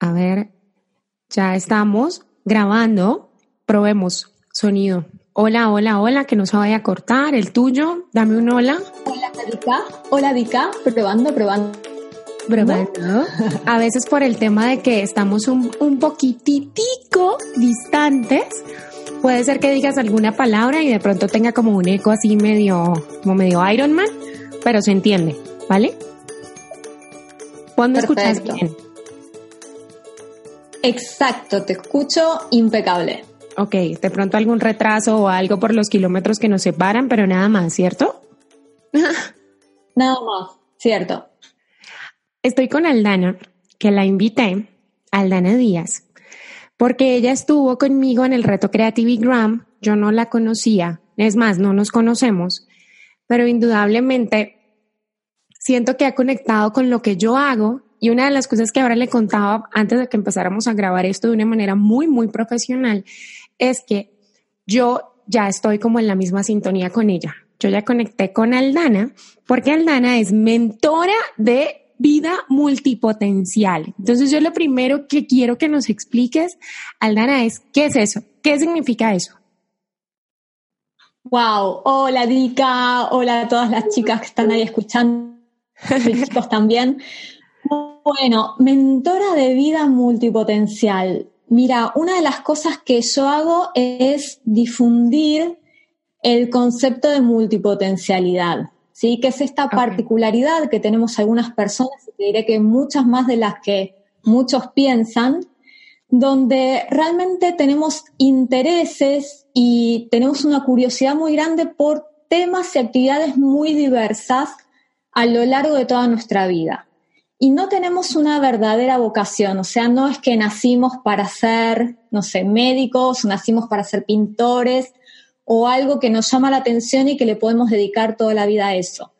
A ver, ya estamos grabando. Probemos sonido. Hola, hola, hola, que no se vaya a cortar. El tuyo, dame un hola. Hola, Dika. Hola, Dika. Probando, probando. Probando. A veces por el tema de que estamos un, un poquititico distantes, puede ser que digas alguna palabra y de pronto tenga como un eco así medio, como medio Iron Man, pero se entiende, ¿vale? ¿Cuándo escuchas bien? Exacto, te escucho impecable. Ok, de pronto algún retraso o algo por los kilómetros que nos separan, pero nada más, ¿cierto? nada más, cierto. Estoy con Aldana, que la invité, Aldana Díaz, porque ella estuvo conmigo en el reto Creativigram, yo no la conocía, es más, no nos conocemos, pero indudablemente siento que ha conectado con lo que yo hago y una de las cosas que ahora le contaba antes de que empezáramos a grabar esto de una manera muy, muy profesional es que yo ya estoy como en la misma sintonía con ella. Yo ya conecté con Aldana porque Aldana es mentora de vida multipotencial. Entonces yo lo primero que quiero que nos expliques, Aldana, es qué es eso, qué significa eso. Wow, hola Dika, hola a todas las chicas que están ahí escuchando, chicos también. Bueno, mentora de vida multipotencial. Mira, una de las cosas que yo hago es difundir el concepto de multipotencialidad, ¿sí? Que es esta particularidad que tenemos algunas personas, y te diré que muchas más de las que muchos piensan, donde realmente tenemos intereses y tenemos una curiosidad muy grande por temas y actividades muy diversas a lo largo de toda nuestra vida y no tenemos una verdadera vocación, o sea, no es que nacimos para ser, no sé, médicos, nacimos para ser pintores o algo que nos llama la atención y que le podemos dedicar toda la vida a eso.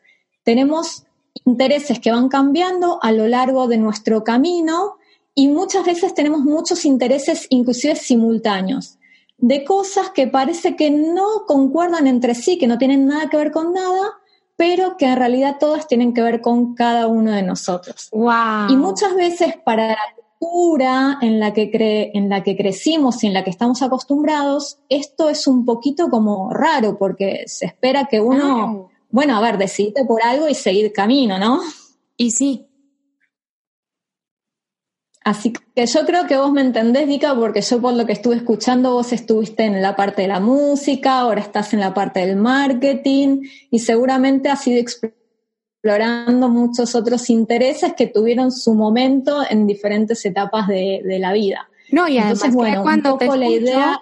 Tenemos intereses que van cambiando a lo largo de nuestro camino y muchas veces tenemos muchos intereses inclusive simultáneos de cosas que parece que no concuerdan entre sí, que no tienen nada que ver con nada, pero que en realidad todas tienen que ver con cada uno de nosotros. Y muchas veces para la cultura en la que en la que crecimos y en la que estamos acostumbrados, esto es un poquito como raro porque se espera que uno, bueno, a ver, decide por algo y seguir camino, ¿no? Y sí, Así que yo creo que vos me entendés, Dika, porque yo por lo que estuve escuchando, vos estuviste en la parte de la música, ahora estás en la parte del marketing y seguramente has ido explorando muchos otros intereses que tuvieron su momento en diferentes etapas de, la vida. No, y además bueno, cuando te la idea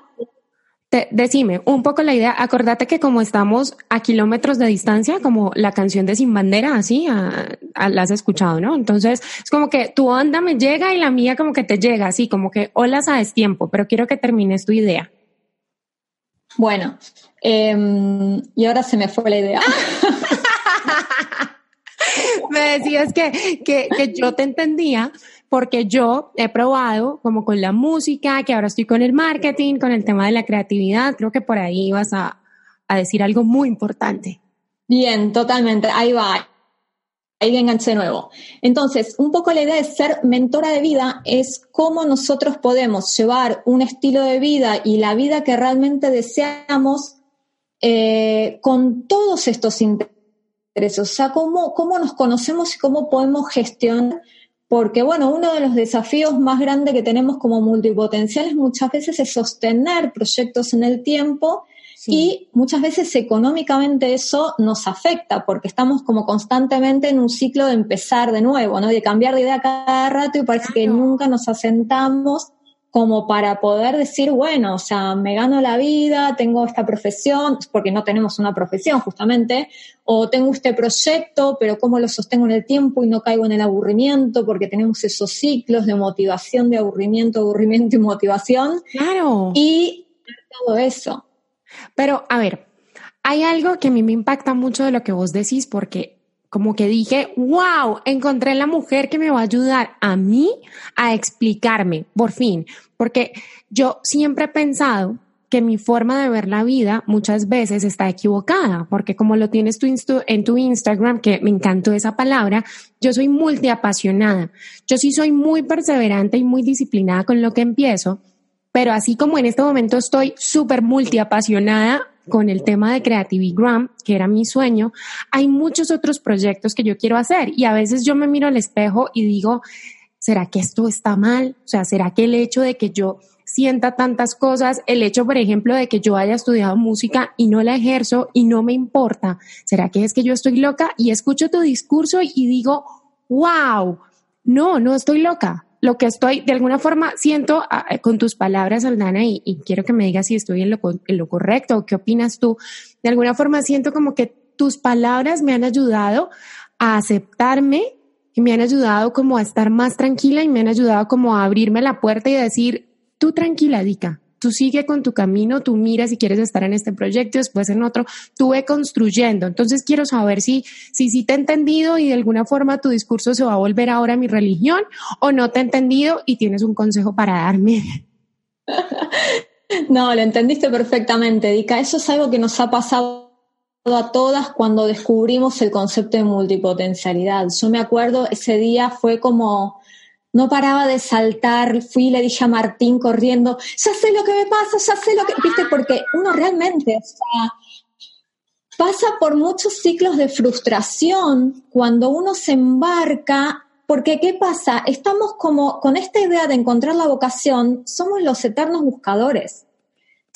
decime, un poco la idea, acordate que como estamos a kilómetros de distancia, como la canción de Sin Bandera, así, la has escuchado, ¿no? Entonces, es como que tu onda me llega y la mía como que te llega, así, como que hola a tiempo, pero quiero que termines tu idea. Bueno, em, y ahora se me fue la idea. me decías que, que, yo te entendía porque yo he probado como con la música, que ahora estoy con el marketing, con el tema de la creatividad, creo que por ahí vas a, decir algo muy importante. Bien, totalmente, ahí va. Ahí enganché nuevo. Entonces, un poco la idea de ser mentora de vida es cómo nosotros podemos llevar un estilo de vida y la vida que realmente deseamos eh, con todos estos intereses. O sea, cómo, cómo nos conocemos y cómo podemos gestionar porque, bueno, uno de los desafíos más grandes que tenemos como multipotenciales muchas veces es sostener proyectos en el tiempo y muchas veces económicamente eso nos afecta porque estamos como constantemente en un ciclo de empezar de nuevo, ¿no? De cambiar de idea cada rato y parece que nunca nos asentamos como para poder decir, bueno, o sea, me gano la vida, tengo esta profesión, porque no tenemos una profesión justamente, o tengo este proyecto, pero cómo lo sostengo en el tiempo y no caigo en el aburrimiento, porque tenemos esos ciclos de motivación, de aburrimiento, aburrimiento y motivación. Claro. Y todo eso. Pero, a ver, hay algo que a mí me impacta mucho de lo que vos decís, porque como que dije, wow, encontré la mujer que me va a ayudar a mí a explicarme, por fin, porque yo siempre he pensado que mi forma de ver la vida muchas veces está equivocada, porque como lo tienes tú en tu Instagram, que me encantó esa palabra, yo soy multiapasionada. Yo sí soy muy perseverante y muy disciplinada con lo que empiezo, pero así como en este momento estoy súper multiapasionada con el tema de Creativigram, que era mi sueño, hay muchos otros proyectos que yo quiero hacer y a veces yo me miro al espejo y digo, ¿será que esto está mal? O sea, ¿será que el hecho de que yo sienta tantas cosas, el hecho, por ejemplo, de que yo haya estudiado música y no la ejerzo y no me importa, ¿será que es que yo estoy loca? Y escucho tu discurso y digo, wow, no, no estoy loca. Lo que estoy, de alguna forma, siento ah, eh, con tus palabras, Aldana, y, y, quiero que me digas si estoy en lo, en lo correcto o qué opinas tú. De alguna forma siento como que tus palabras me han ayudado a aceptarme y me han ayudado como a estar más tranquila y me han ayudado como a abrirme la puerta y decir, tú tranquila, Dica, tú sigue con tu camino, tú mira si quieres estar en este proyecto, después en otro, tú ve construyendo. Entonces quiero saber si, si, te he entendido y de alguna forma tu discurso se va a volver ahora mi religión o no te he entendido y tienes un consejo para darme. No, lo entendiste perfectamente, Dica. Eso es algo que nos ha pasado a todas cuando descubrimos el concepto de multipotencialidad. Yo me acuerdo, ese día fue como, no paraba de saltar, fui y le dije a Martín corriendo, ya sé lo que me pasa, ya sé lo que, viste, porque uno realmente, pasa por muchos ciclos de frustración cuando uno se embarca, porque ¿qué pasa? Estamos como con esta idea de encontrar la vocación, somos los eternos buscadores.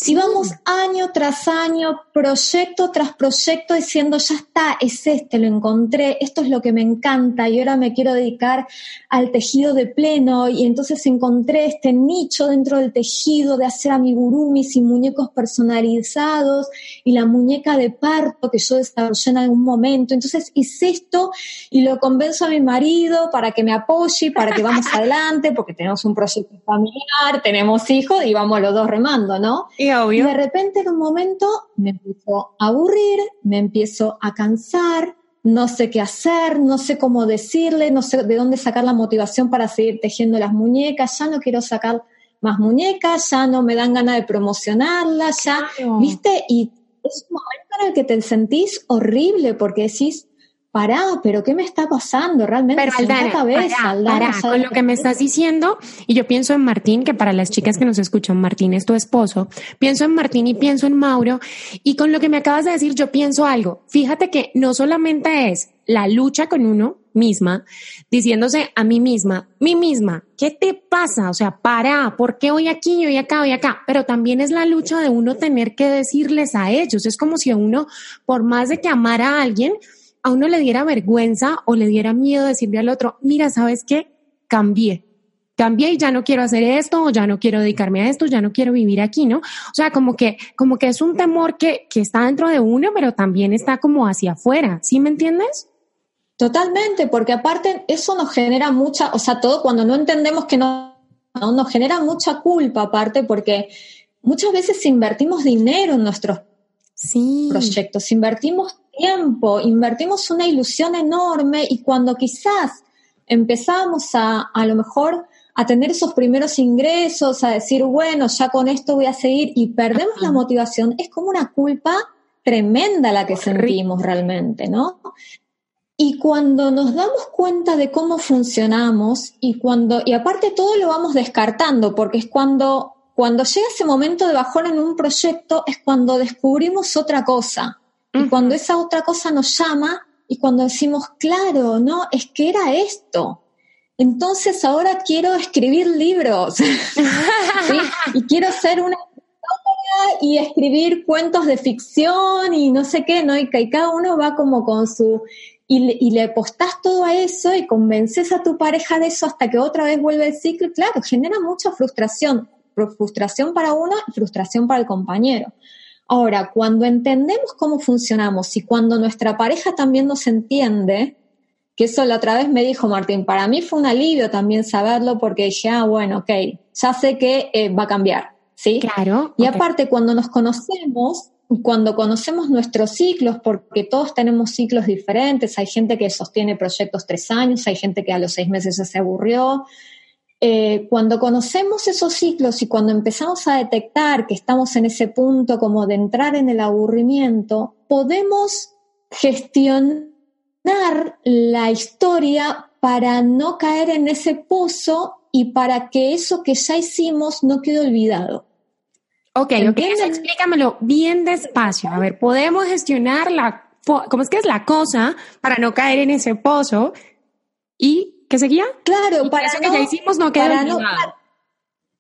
Si vamos año tras año, proyecto tras proyecto, diciendo, ya está, es este, lo encontré, esto es lo que me encanta y ahora me quiero dedicar al tejido de pleno y entonces encontré este nicho dentro del tejido de hacer amigurumis y muñecos personalizados y la muñeca de parto que yo desarrollé en algún momento. Entonces hice esto y lo convenzo a mi marido para que me apoye, para que vamos adelante, porque tenemos un proyecto familiar, tenemos hijos y vamos los dos remando, ¿no? Y de repente en un momento me empiezo a aburrir, me empiezo a cansar, no sé qué hacer, no sé cómo decirle, no sé de dónde sacar la motivación para seguir tejiendo las muñecas, ya no quiero sacar más muñecas, ya no me dan ganas de promocionarlas, ya, ¿viste? Y es un momento en el que te sentís horrible porque decís, pará, pero ¿qué me está pasando? Realmente pero Aldana, cabeza, con lo que me estás diciendo, y yo pienso en Martín, que para las chicas que nos escuchan, Martín es tu esposo, pienso en Martín y pienso en Mauro, y con lo que me acabas de decir, yo pienso algo. Fíjate que no solamente es la lucha con uno misma, diciéndose a mí misma, mí misma, ¿qué te pasa? O sea, para, ¿por qué hoy aquí, hoy acá, hoy acá? Pero también es la lucha de uno tener que decirles a ellos. Es como si uno, por más de que amara a alguien, a uno le diera vergüenza o le diera miedo decirle al otro, mira, ¿sabes qué? Cambié. Cambié y ya no quiero hacer esto, o ya no quiero dedicarme a esto, ya no quiero vivir aquí, ¿no? O sea, como que, como que es un temor que, que está dentro de uno, pero también está como hacia afuera. ¿Sí me entiendes? Totalmente, porque aparte eso nos genera mucha, o sea, todo cuando no entendemos que no, nos genera mucha culpa aparte, porque muchas veces invertimos dinero en nuestros proyectos, invertimos tiempo, invertimos una ilusión enorme y cuando quizás empezamos a, a lo mejor a tener esos primeros ingresos, a decir, bueno, ya con esto voy a seguir y perdemos la motivación, es como una culpa tremenda la que sentimos realmente, ¿no? Y cuando nos damos cuenta de cómo funcionamos y cuando, y aparte todo lo vamos descartando, porque es cuando, cuando llega ese momento de bajón en un proyecto, es cuando descubrimos otra cosa. Y cuando esa otra cosa nos llama y cuando decimos, claro, no, es que era esto. Entonces ahora quiero escribir libros y quiero ser una y escribir cuentos de ficción y no sé qué, ¿no? Y, cada uno va como con su... Y, y le postás todo a eso y convences a tu pareja de eso hasta que otra vez vuelve el ciclo. Claro, genera mucha frustración. Frustración para uno y frustración para el compañero. Ahora, cuando entendemos cómo funcionamos y cuando nuestra pareja también nos entiende, que eso la otra vez me dijo Martín, para mí fue un alivio también saberlo porque dije, ah, bueno, ok, ya sé que eh, va a cambiar, ¿sí? Claro. Y aparte, cuando nos conocemos, cuando conocemos nuestros ciclos, porque todos tenemos ciclos diferentes, hay gente que sostiene proyectos tres años, hay gente que a los seis meses ya se aburrió, eh, cuando conocemos esos ciclos y cuando empezamos a detectar que estamos en ese punto como de entrar en el aburrimiento, podemos gestionar la historia para no caer en ese pozo y para que eso que ya hicimos no quede olvidado. Ok, ok, explícamelo bien despacio. A ver, podemos gestionar la, ¿cómo es que es la cosa para no caer en ese pozo? ¿Y ¿Qué seguía? Claro, para eso que ya hicimos no quede olvidado.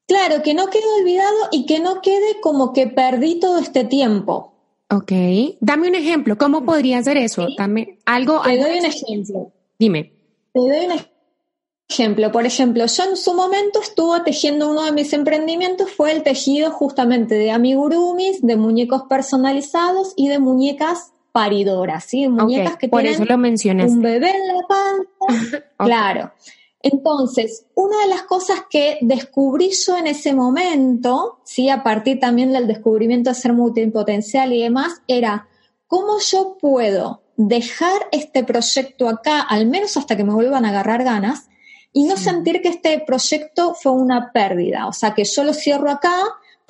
claro, que no quede olvidado y que no quede como que perdí todo este tiempo. Ok, dame un ejemplo. ¿Cómo podría ser eso? Dame algo. Te doy un ejemplo. Dime. Te doy un ejemplo. Por ejemplo, yo en su momento estuve tejiendo uno de mis emprendimientos, fue el tejido justamente de amigurumis, de muñecos personalizados y de muñecas paridoras, ¿sí? Muñecas que por eso lo un bebé en la panza. Claro. Entonces, una de las cosas que descubrí yo en ese momento, ¿sí? a partir también del descubrimiento de ser multipotencial y demás, era cómo yo puedo dejar este proyecto acá, al menos hasta que me vuelvan a agarrar ganas, y no sentir que este proyecto fue una pérdida. O sea, que yo lo cierro acá,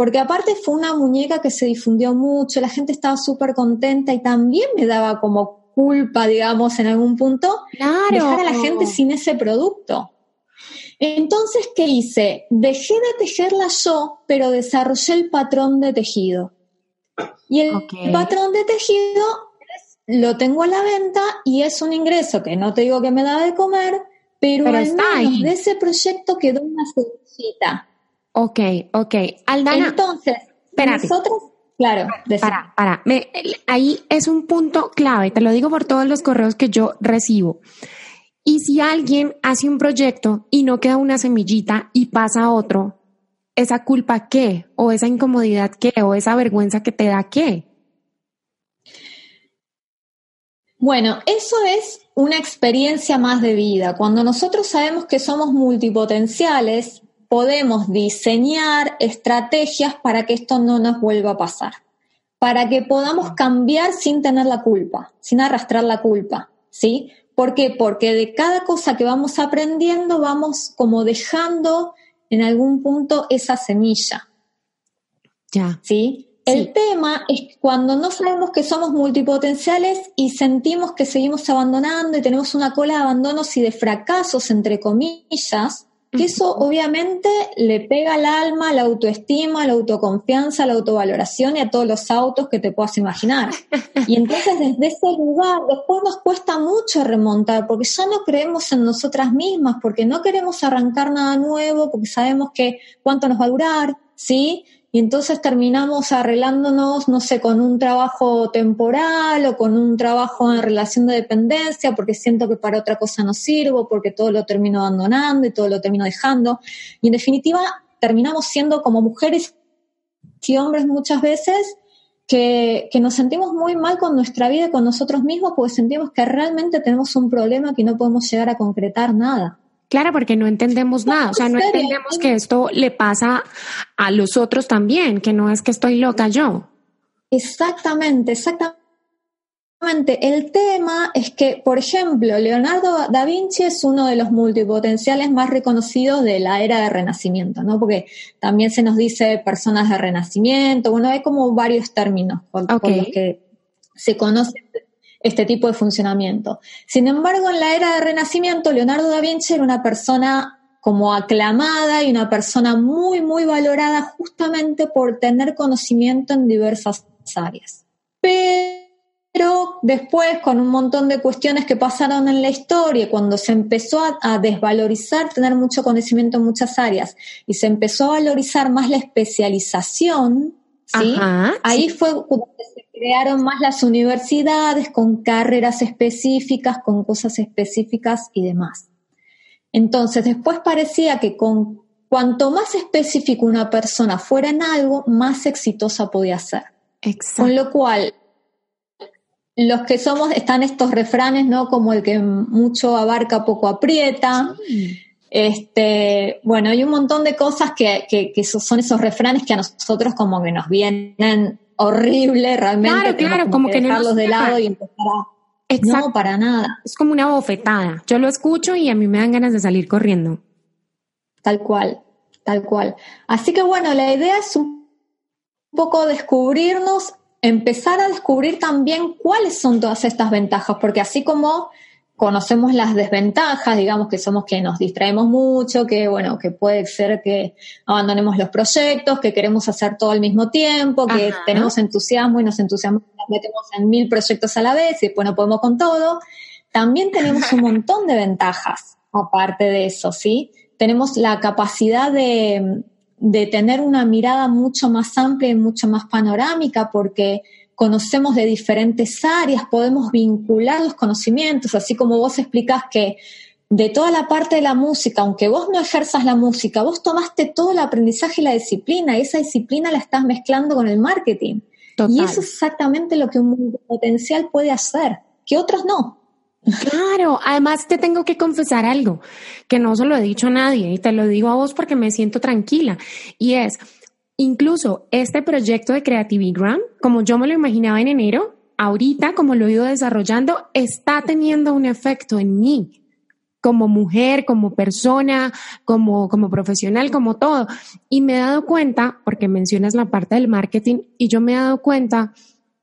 porque aparte fue una muñeca que se difundió mucho, la gente estaba súper contenta y también me daba como culpa, digamos, en algún punto, dejar a la gente sin ese producto. Entonces, ¿qué hice? Dejé de tejerla yo, pero desarrollé el patrón de tejido. Y el patrón de tejido lo tengo a la venta y es un ingreso que no te digo que me da de comer, pero, al menos de ese proyecto quedó una semillita. Ok, ok. Aldana. Entonces, nosotros, claro. Para, para. ahí es un punto clave, te lo digo por todos los correos que yo recibo. Y si alguien hace un proyecto y no queda una semillita y pasa a otro, ¿esa culpa qué? ¿O esa incomodidad qué? ¿O esa vergüenza que te da qué? Bueno, eso es una experiencia más de vida. Cuando nosotros sabemos que somos multipotenciales, podemos diseñar estrategias para que esto no nos vuelva a pasar, para que podamos cambiar sin tener la culpa, sin arrastrar la culpa, ¿sí? ¿Por qué? Porque de cada cosa que vamos aprendiendo vamos como dejando en algún punto esa semilla. Ya. ¿Sí? El tema es cuando no sabemos que somos multipotenciales y sentimos que seguimos abandonando y tenemos una cola de abandonos y de fracasos, entre comillas, que eso obviamente le pega al alma, la autoestima, la autoconfianza, la autovaloración y a todos los autos que te puedas imaginar. Y entonces desde ese lugar después nos cuesta mucho remontar porque ya no creemos en nosotras mismas, porque no queremos arrancar nada nuevo, porque sabemos que cuánto nos va a durar, ¿sí? Y entonces terminamos arreglándonos, no sé, con un trabajo temporal o con un trabajo en relación de dependencia, porque siento que para otra cosa no sirvo, porque todo lo termino abandonando y todo lo termino dejando. Y en definitiva, terminamos siendo como mujeres y hombres muchas veces que, que, nos sentimos muy mal con nuestra vida y con nosotros mismos porque sentimos que realmente tenemos un problema que no podemos llegar a concretar nada. Claro, porque no entendemos nada, o sea, no entendemos que esto le pasa a los otros también, que no es que estoy loca yo. Exactamente, exactamente. El tema es que, por ejemplo, Leonardo da Vinci es uno de los multipotenciales más reconocidos de la era de Renacimiento, ¿no? Porque también se nos dice personas de Renacimiento, bueno, hay como varios términos con, los que se conocen este tipo de funcionamiento. Sin embargo, en la era del Renacimiento, Leonardo da Vinci era una persona como aclamada y una persona muy, muy valorada justamente por tener conocimiento en diversas áreas. Pero después, con un montón de cuestiones que pasaron en la historia, cuando se empezó a, desvalorizar tener mucho conocimiento en muchas áreas y se empezó a valorizar más la especialización, ¿sí? Ahí fue se crearon más las universidades con carreras específicas, con cosas específicas y demás. Entonces, después parecía que con cuanto más específico una persona fuera en algo, más exitosa podía ser. Exacto. Con lo cual, los que somos, están estos refranes, ¿no? Como el que mucho abarca, poco aprieta. Este, bueno, hay un montón de cosas que, que, son esos refranes que a nosotros como que nos vienen horrible realmente. Claro, claro, como, que, dejarlos de lado y empezar a... No, para nada. Es como una bofetada. Yo lo escucho y a mí me dan ganas de salir corriendo. tal cual, tal cual. Así que bueno, la idea es un poco descubrirnos, empezar a descubrir también cuáles son todas estas ventajas, porque así como conocemos las desventajas, digamos que somos que nos distraemos mucho, que bueno, que puede ser que abandonemos los proyectos, que queremos hacer todo al mismo tiempo, que tenemos entusiasmo y nos entusiasmamos, metemos en mil proyectos a la vez y después no podemos con todo. También tenemos un montón de ventajas aparte de eso, ¿sí? Tenemos la capacidad de, de tener una mirada mucho más amplia y mucho más panorámica porque conocemos de diferentes áreas, podemos vincular los conocimientos, así como vos explicás que de toda la parte de la música, aunque vos no ejerzas la música, vos tomaste todo el aprendizaje y la disciplina, y esa disciplina la estás mezclando con el marketing. Y eso es exactamente lo que un potencial puede hacer, que otros no. Claro, además te tengo que confesar algo que no se lo he dicho a nadie y te lo digo a vos porque me siento tranquila y es, Incluso este proyecto de Creativigram, como yo me lo imaginaba en enero, ahorita como lo he ido desarrollando, está teniendo un efecto en mí como mujer, como persona, como, como profesional, como todo. Y me he dado cuenta, porque mencionas la parte del marketing, y yo me he dado cuenta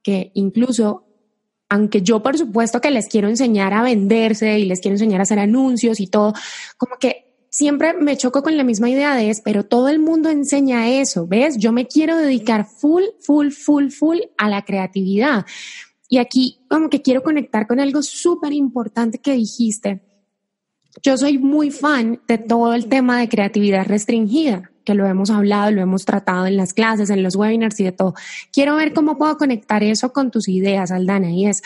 que incluso, aunque yo por supuesto que les quiero enseñar a venderse y les quiero enseñar a hacer anuncios y todo, como que siempre me choco con la misma idea de es, pero todo el mundo enseña eso, ¿ves? Yo me quiero dedicar full, full, full, full a la creatividad. Y aquí como que quiero conectar con algo súper importante que dijiste. Yo soy muy fan de todo el tema de creatividad restringida, que lo hemos hablado, lo hemos tratado en las clases, en los webinars y de todo. Quiero ver cómo puedo conectar eso con tus ideas, Aldana, y es,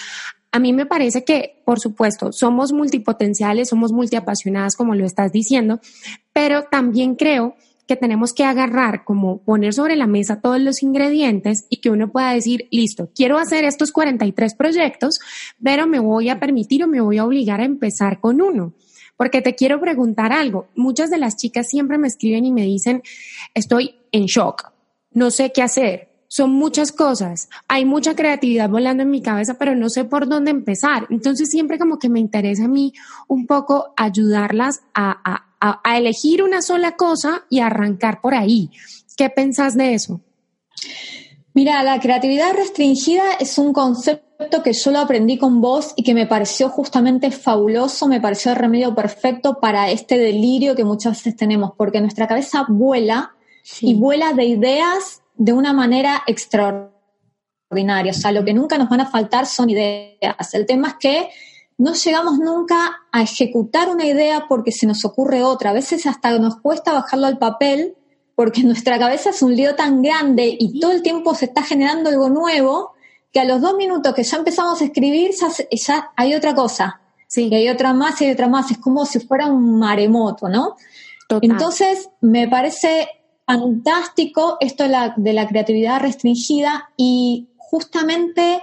a mí me parece que, por supuesto, somos multipotenciales, somos multiapasionadas, como lo estás diciendo, pero también creo que tenemos que agarrar, como poner sobre la mesa todos los ingredientes y que uno pueda decir, listo, quiero hacer estos 43 proyectos, pero me voy a permitir o me voy a obligar a empezar con uno. Porque te quiero preguntar algo. Muchas de las chicas siempre me escriben y me dicen, estoy en shock, no sé qué hacer, son muchas cosas. Hay mucha creatividad volando en mi cabeza, pero no sé por dónde empezar. Entonces siempre como que me interesa a mí un poco ayudarlas a, elegir una sola cosa y arrancar por ahí. ¿Qué pensás de eso? Mira, la creatividad restringida es un concepto que yo lo aprendí con vos y que me pareció justamente fabuloso, me pareció el remedio perfecto para este delirio que muchas veces tenemos, porque nuestra cabeza vuela y vuela de ideas de una manera extraordinaria. O sea, lo que nunca nos van a faltar son ideas. El tema es que no llegamos nunca a ejecutar una idea porque se nos ocurre otra. A veces hasta nos cuesta bajarlo al papel porque nuestra cabeza es un lío tan grande y todo el tiempo se está generando algo nuevo que a los dos minutos que ya empezamos a escribir ya, hay otra cosa. Sí. Y hay otra más y hay otra más. Es como si fuera un maremoto, ¿no? Entonces, me parece fantástico esto de la, creatividad restringida y justamente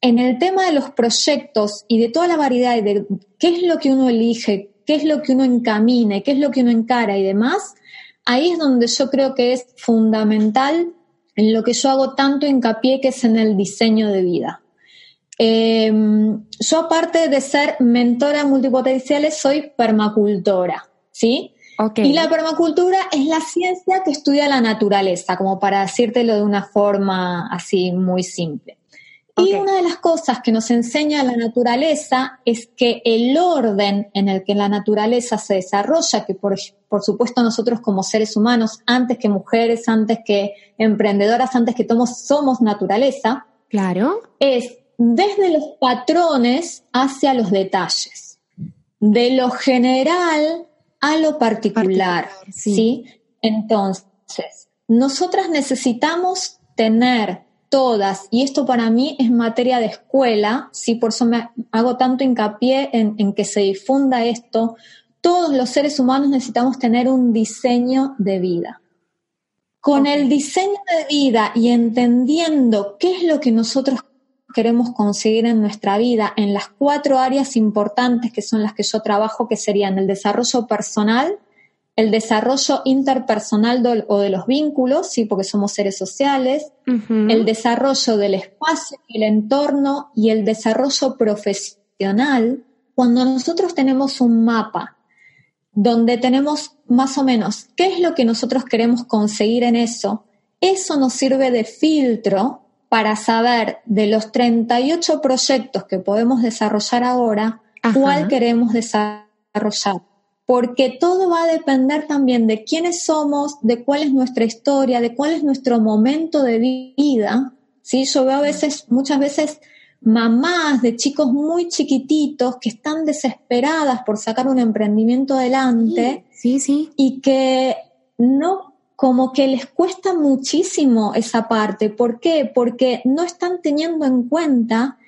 en el tema de los proyectos y de toda la variedad de qué es lo que uno elige, qué es lo que uno encamina, qué es lo que uno encara y demás, ahí es donde yo creo que es fundamental en lo que yo hago tanto hincapié que es en el diseño de vida. Em, yo aparte de ser mentora multipotenciales, soy permacultora, ¿sí? Y la permacultura es la ciencia que estudia la naturaleza, como para decírtelo de una forma así muy simple. Y una de las cosas que nos enseña la naturaleza es que el orden en el que la naturaleza se desarrolla, que por, por supuesto nosotros como seres humanos, antes que mujeres, antes que emprendedoras, antes que somos, somos naturaleza, claro. es desde los patrones hacia los detalles. De lo general a lo particular, sí. Entonces, nosotras necesitamos tener todas, y esto para mí es materia de escuela, sí, por eso me hago tanto hincapié en, en que se difunda esto, todos los seres humanos necesitamos tener un diseño de vida. Con el diseño de vida y entendiendo qué es lo que nosotros queremos conseguir en nuestra vida en las cuatro áreas importantes que son las que yo trabajo, que serían el desarrollo personal, el desarrollo interpersonal o de los vínculos, sí, porque somos seres sociales, el desarrollo del espacio el entorno y el desarrollo profesional, cuando nosotros tenemos un mapa donde tenemos más o menos qué es lo que nosotros queremos conseguir en eso, eso nos sirve de filtro para saber de los 38 proyectos que podemos desarrollar ahora, cuál queremos desarrollar. Porque todo va a depender también de quiénes somos, de cuál es nuestra historia, de cuál es nuestro momento de vida. ¿sí? Yo veo a veces, muchas veces, mamás de chicos muy chiquititos que están desesperadas por sacar un emprendimiento adelante. Sí, sí. Y que no, como que les cuesta muchísimo esa parte. ¿Por qué? Porque no están teniendo en cuenta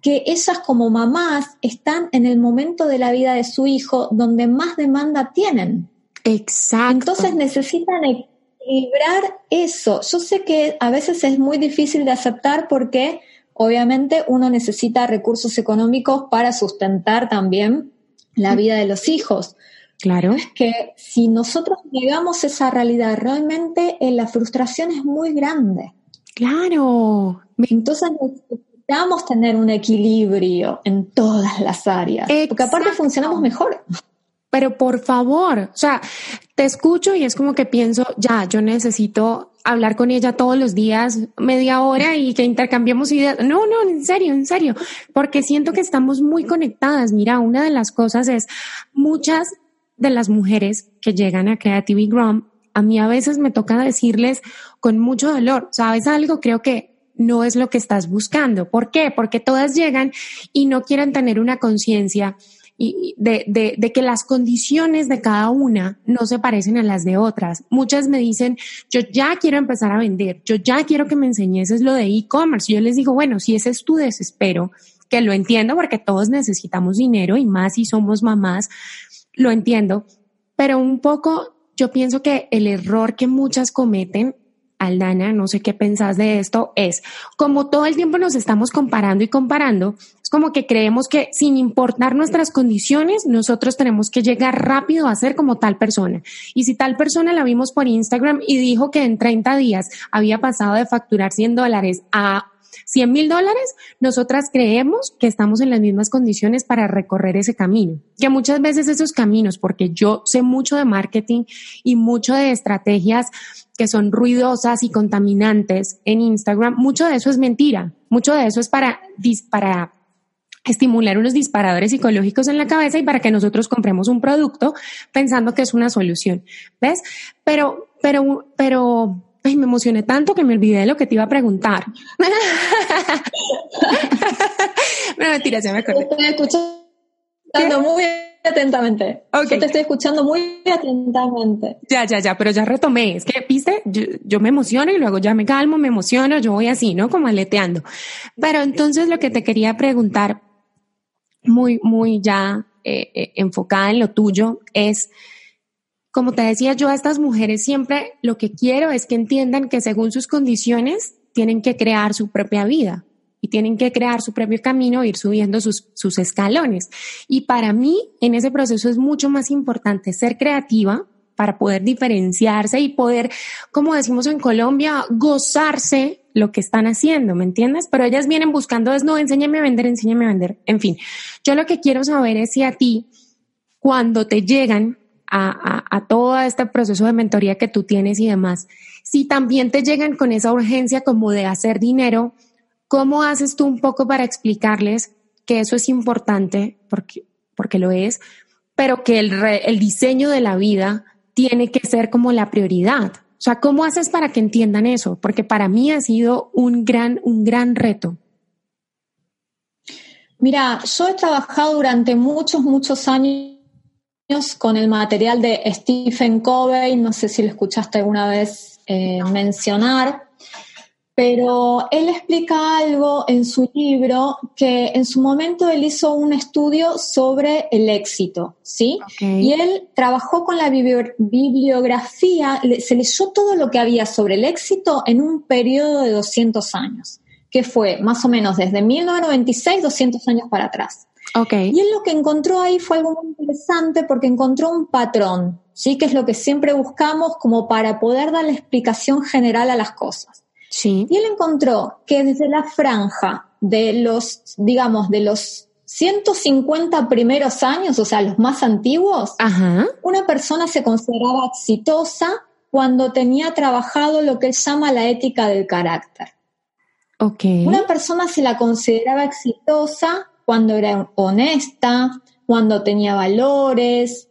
que ellas como mamás están en el momento de la vida de su hijo donde más demanda tienen. Exacto. Entonces necesitan equilibrar eso. Yo sé que a veces es muy difícil de aceptar porque obviamente uno necesita recursos económicos para sustentar también la vida de los hijos. Claro. Es que si nosotros negamos esa realidad, realmente eh, la frustración es muy grande. Claro. Entonces necesitamos tener un equilibrio en todas las áreas, porque aparte funcionamos mejor. Pero por favor, o sea, te escucho y es como que pienso, ya, yo necesito hablar con ella todos los días, media hora y que intercambiemos ideas. No, no, en serio, en serio, porque siento que estamos muy conectadas. Mira, una de las cosas es muchas de las mujeres que llegan a Creative Grum, a mí a veces me toca decirles con mucho dolor, ¿sabes algo? Creo que no es lo que estás buscando. ¿Por qué? Porque todas llegan y no quieren tener una conciencia de, de, de, que las condiciones de cada una no se parecen a las de otras. Muchas me dicen, yo ya quiero empezar a vender, yo ya quiero que me enseñes lo de e-commerce. Yo les digo, bueno, si ese es tu desespero, que lo entiendo porque todos necesitamos dinero y más si somos mamás, lo entiendo, pero un poco yo pienso que el error que muchas cometen Aldana, no sé qué pensás de esto, es como todo el tiempo nos estamos comparando y comparando, es como que creemos que sin importar nuestras condiciones, nosotros tenemos que llegar rápido a ser como tal persona. Y si tal persona la vimos por Instagram y dijo que en 30 días había pasado de facturar 100 dólares a 100 mil dólares, nosotras creemos que estamos en las mismas condiciones para recorrer ese camino. Que muchas veces esos caminos, porque yo sé mucho de marketing y mucho de estrategias que son ruidosas y contaminantes en Instagram, mucho de eso es mentira. Mucho de eso es para, para estimular unos disparadores psicológicos en la cabeza y para que nosotros compremos un producto pensando que es una solución. ¿Ves? Pero, pero, pero Ay, me emocioné tanto que me olvidé de lo que te iba a preguntar. no, mentira, ya me acordé. Estoy escuchando muy atentamente. Okay. te estoy escuchando muy atentamente. Ya, ya, ya, pero ya retomé. Es que, viste, yo, me emociono y luego ya me calmo, me emociono, yo voy así, ¿no? Como aleteando. Pero entonces lo que te quería preguntar, muy, muy ya eh, eh, enfocada en lo tuyo, es como te decía yo, a estas mujeres siempre lo que quiero es que entiendan que según sus condiciones tienen que crear su propia vida y tienen que crear su propio camino, ir subiendo sus, sus escalones. Y para mí, en ese proceso es mucho más importante ser creativa para poder diferenciarse y poder, como decimos en Colombia, gozarse lo que están haciendo, ¿me entiendes? Pero ellas vienen buscando es, no, enséñame a vender, enséñame a vender. En fin, yo lo que quiero saber es si a ti, cuando te llegan a, todo este proceso de mentoría que tú tienes y demás, si también te llegan con esa urgencia como de hacer dinero, ¿cómo haces tú un poco para explicarles que eso es importante, porque, porque lo es, pero que el, el diseño de la vida tiene que ser como la prioridad? O sea, ¿cómo haces para que entiendan eso? Porque para mí ha sido un gran, un gran reto. Mira, yo he trabajado durante muchos, muchos años con el material de Stephen Covey, no sé si lo escuchaste alguna vez eh, mencionar, pero él explica algo en su libro que en su momento él hizo un estudio sobre el éxito, ¿sí? Y él trabajó con la bibliografía, se leyó todo lo que había sobre el éxito en un periodo de 200 años, que fue más o menos desde 1996, 200 años para atrás. Okay. Y él lo que encontró ahí fue algo muy interesante porque encontró un patrón, ¿sí? Que es lo que siempre buscamos como para poder dar la explicación general a las cosas. Sí. Y él encontró que desde la franja de los, digamos, de los 150 primeros años, o sea, los más antiguos, una persona se consideraba exitosa cuando tenía trabajado lo que se llama la ética del carácter. Okay. Una persona se la consideraba exitosa cuando era honesta, cuando tenía valores,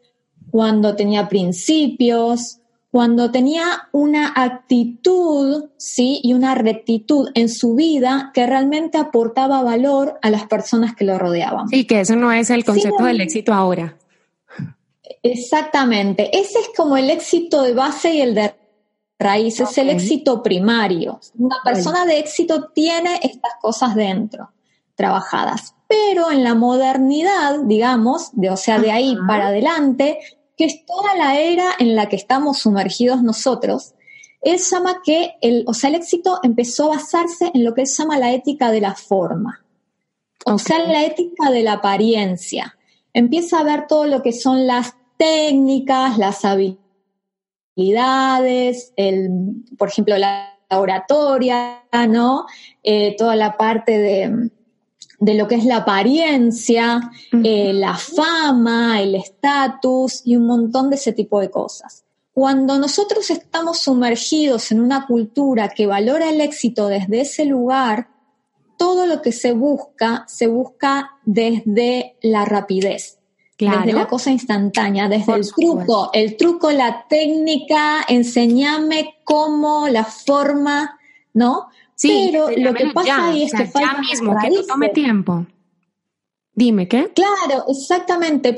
cuando tenía principios, cuando tenía una actitud, sí, y una rectitud en su vida que realmente aportaba valor a las personas que lo rodeaban. Y que eso no es el concepto del éxito ahora. Exactamente. Ese es como el éxito de base y el de raíz, es el éxito primario. Una persona de éxito tiene estas cosas dentro, trabajadas. Pero en la modernidad, digamos, de, o sea, de ahí para adelante, que es toda la era en la que estamos sumergidos nosotros, él llama que el, o sea, el éxito empezó a basarse en lo que él llama la ética de la forma. O sea, la ética de la apariencia. Empieza a ver todo lo que son las técnicas, las habilidades, el, por ejemplo, la oratoria, ¿no? Eh, toda la parte de, de lo que es la apariencia, eh, la fama, el estatus y un montón de ese tipo de cosas. Cuando nosotros estamos sumergidos en una cultura que valora el éxito desde ese lugar, todo lo que se busca se busca desde la rapidez, desde la cosa instantánea, desde el truco, el truco, la técnica, enseñame cómo, la forma, ¿no? Sí, pero lo que pasa ahí es que falta ya mismo, que no tome tiempo. Dime, ¿qué? Claro, exactamente.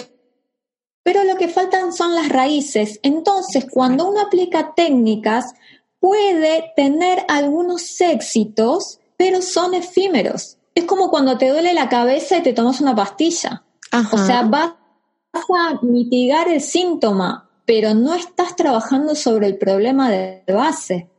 Pero lo que faltan son las raíces. Entonces, cuando uno aplica técnicas, puede tener algunos éxitos, pero son efímeros. Es como cuando te duele la cabeza y te tomas una pastilla. O sea, vas a mitigar el síntoma, pero no estás trabajando sobre el problema de base.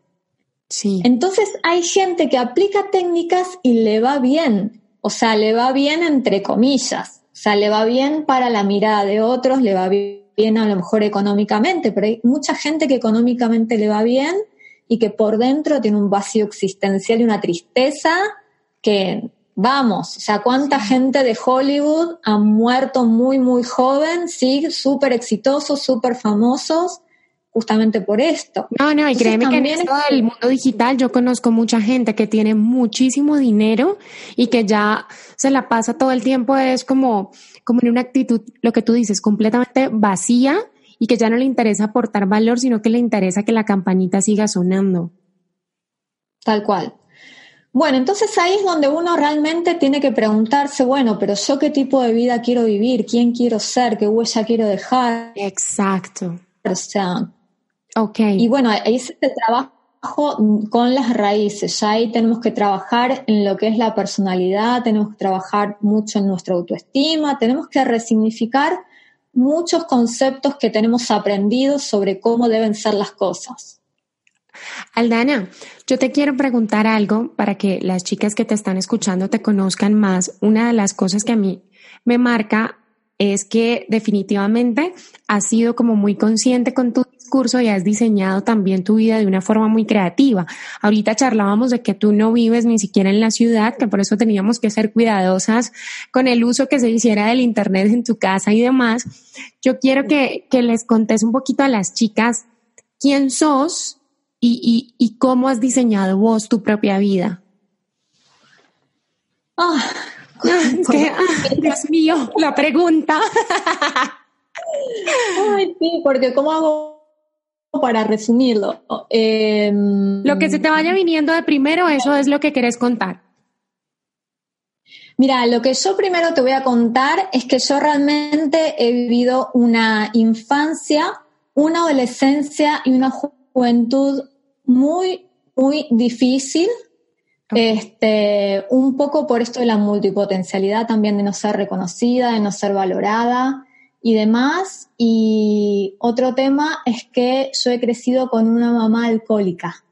Entonces hay gente que aplica técnicas y le va bien, o sea, le va bien entre comillas, o sea, le va bien para la mirada de otros, le va bien a lo mejor económicamente, pero hay mucha gente que económicamente le va bien y que por dentro tiene un vacío existencial y una tristeza que, vamos, o sea, cuánta gente de Hollywood ha muerto muy, muy joven, sí, súper exitosos, súper famosos, justamente por esto. No, no, y créeme que en esto del mundo digital yo conozco mucha gente que tiene muchísimo dinero y que ya se la pasa todo el tiempo, es como, como en una actitud, lo que tú dices, completamente vacía y que ya no le interesa aportar valor, sino que le interesa que la campanita siga sonando. Tal cual. Bueno, entonces ahí es donde uno realmente tiene que preguntarse, bueno, pero yo qué tipo de vida quiero vivir, quién quiero ser, qué huella quiero dejar. Exacto. O sea, y bueno, ahí se trabajo con las raíces, ya ahí tenemos que trabajar en lo que es la personalidad, tenemos que trabajar mucho en nuestra autoestima, tenemos que resignificar muchos conceptos que tenemos aprendidos sobre cómo deben ser las cosas. Aldana, yo te quiero preguntar algo para que las chicas que te están escuchando te conozcan más. Una de las cosas que a mí me marca es que definitivamente has sido como muy consciente con tu discurso y has diseñado también tu vida de una forma muy creativa. Ahorita charlábamos de que tú no vives ni siquiera en la ciudad, que por eso teníamos que ser cuidadosas con el uso que se hiciera del Internet en tu casa y demás. Yo quiero que, les contes un poquito a las chicas quién sos y, y, cómo has diseñado vos tu propia vida. Ah, Dios mío, la pregunta. Ay, sí, porque ¿cómo hago para resumirlo? Em, lo que se te vaya viniendo de primero, eso es lo que querés contar. Mira, lo que yo primero te voy a contar es que yo realmente he vivido una infancia, una adolescencia y una juventud muy, muy difícil este, un poco por esto de la multipotencialidad también de no ser reconocida, de no ser valorada y demás. Y otro tema es que yo he crecido con una mamá alcohólica.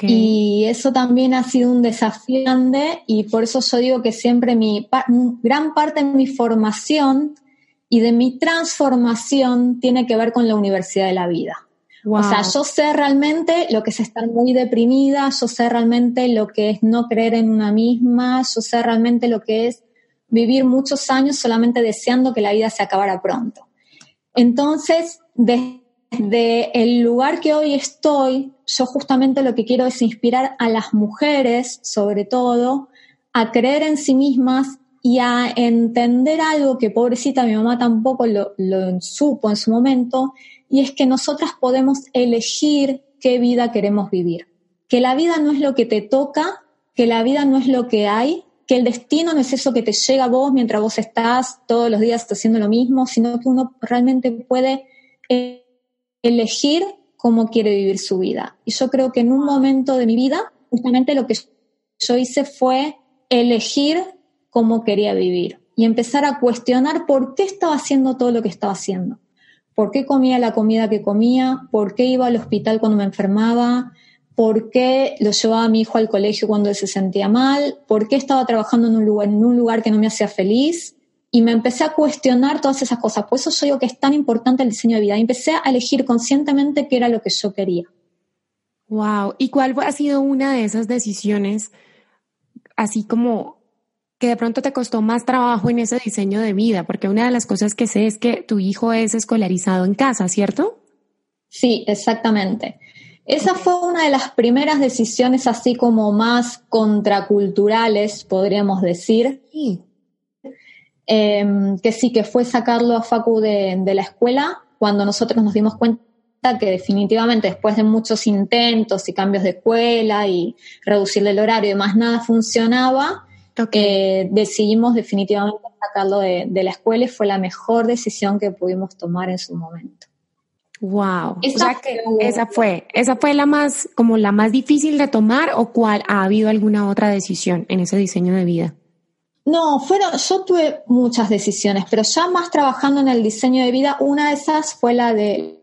Y eso también ha sido un desafío grande y por eso yo digo que siempre mi gran parte de mi formación y de mi transformación tiene que ver con la universidad de la vida. O sea, yo sé realmente lo que es estar muy deprimida, yo sé realmente lo que es no creer en una misma, yo sé realmente lo que es vivir muchos años solamente deseando que la vida se acabara pronto. Entonces, desde el lugar que hoy estoy, yo justamente lo que quiero es inspirar a las mujeres, sobre todo, a creer en sí mismas y a entender algo que pobrecita mi mamá tampoco lo, lo supo en su momento, y es que nosotras podemos elegir qué vida queremos vivir. Que la vida no es lo que te toca, que la vida no es lo que hay, que el destino no es eso que te llega a vos mientras vos estás todos los días haciendo lo mismo, sino que uno realmente puede eh, elegir cómo quiere vivir su vida. Y yo creo que en un momento de mi vida, justamente lo que yo hice fue elegir cómo quería vivir y empezar a cuestionar por qué estaba haciendo todo lo que estaba haciendo. ¿Por qué comía la comida que comía? ¿Por qué iba al hospital cuando me enfermaba? ¿Por qué lo llevaba a mi hijo al colegio cuando él se sentía mal? ¿Por qué estaba trabajando en un lugar, en un lugar que no me hacía feliz? Y me empecé a cuestionar todas esas cosas. Por eso yo digo que es tan importante el diseño de vida. Y empecé a elegir conscientemente qué era lo que yo quería. Wow. ¿Y cuál ha sido una de esas decisiones, así como que de pronto te costó más trabajo en ese diseño de vida? Porque una de las cosas que sé es que tu hijo es escolarizado en casa, ¿cierto? Sí, exactamente. Esa fue una de las primeras decisiones así como más contraculturales, podríamos decir. Em, que sí, que fue sacarlo a Facu de, de la escuela cuando nosotros nos dimos cuenta que definitivamente después de muchos intentos y cambios de escuela y reducirle el horario y más nada funcionaba, eh, decidimos definitivamente sacarlo de, la escuela y fue la mejor decisión que pudimos tomar en su momento. Wow. Esa, esa fue, esa fue la más, como la más difícil de tomar o cuál ha habido alguna otra decisión en ese diseño de vida. No, fueron, yo tuve muchas decisiones, pero ya más trabajando en el diseño de vida, una de esas fue la de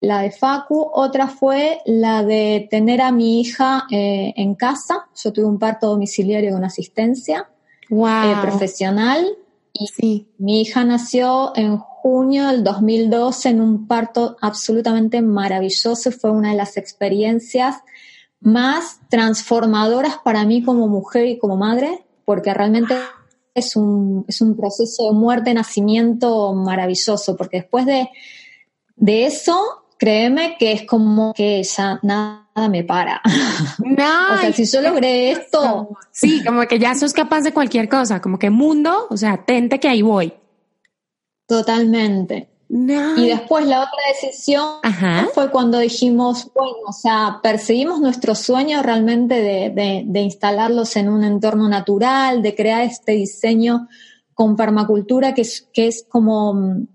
la de Facu, otra fue la de tener a mi hija eh, en casa. Yo tuve un parto domiciliario con asistencia eh, profesional y mi hija nació en junio del 2012 en un parto absolutamente maravilloso. Fue una de las experiencias más transformadoras para mí como mujer y como madre, porque realmente es un, es un proceso de muerte-nacimiento maravilloso, porque después de, de eso créeme que es como que ya nada me para. No, o sea, si yo logré esto. Sí, como que ya sos capaz de cualquier cosa, como que mundo, o sea, tente que ahí voy. Totalmente. Y después la otra decisión fue cuando dijimos, bueno, o sea, perseguimos nuestro sueño realmente de, de instalarlos en un entorno natural, de crear este diseño con permacultura que es, que es como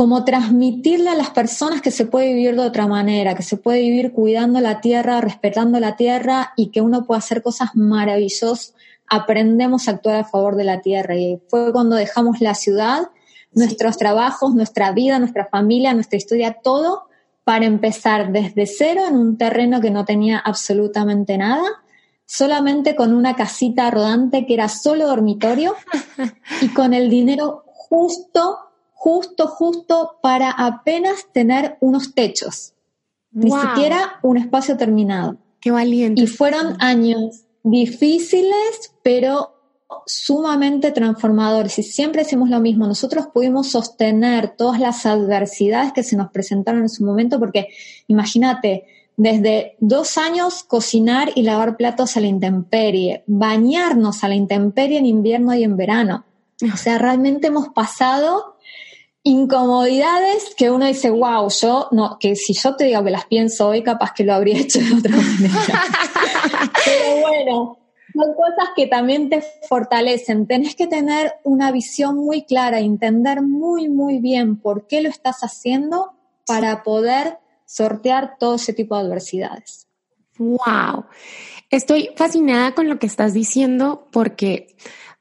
como transmitirle a las personas que se puede vivir de otra manera, que se puede vivir cuidando la tierra, respetando la tierra y que uno puede hacer cosas maravillosas, aprendemos a actuar a favor de la tierra. Y fue cuando dejamos la ciudad, nuestros trabajos, nuestra vida, nuestra familia, nuestra historia, todo para empezar desde cero en un terreno que no tenía absolutamente nada, solamente con una casita rodante que era solo dormitorio y con el dinero justo justo, justo para apenas tener unos techos. Ni siquiera un espacio terminado. Qué valiente. Y fueron años difíciles, pero sumamente transformadores. Y siempre decimos lo mismo, nosotros pudimos sostener todas las adversidades que se nos presentaron en su momento, porque imagínate, desde dos años cocinar y lavar platos a la intemperie, bañarnos a la intemperie en invierno y en verano. O sea, realmente hemos pasado incomodidades que uno dice, wow, yo no, que si yo te digo que las pienso hoy, capaz que lo habría hecho de otra manera. Pero bueno, son cosas que también te fortalecen. Tenés que tener una visión muy clara, entender muy, muy bien por qué lo estás haciendo para poder sortear todo ese tipo de adversidades. Wow. Estoy fascinada con lo que estás diciendo porque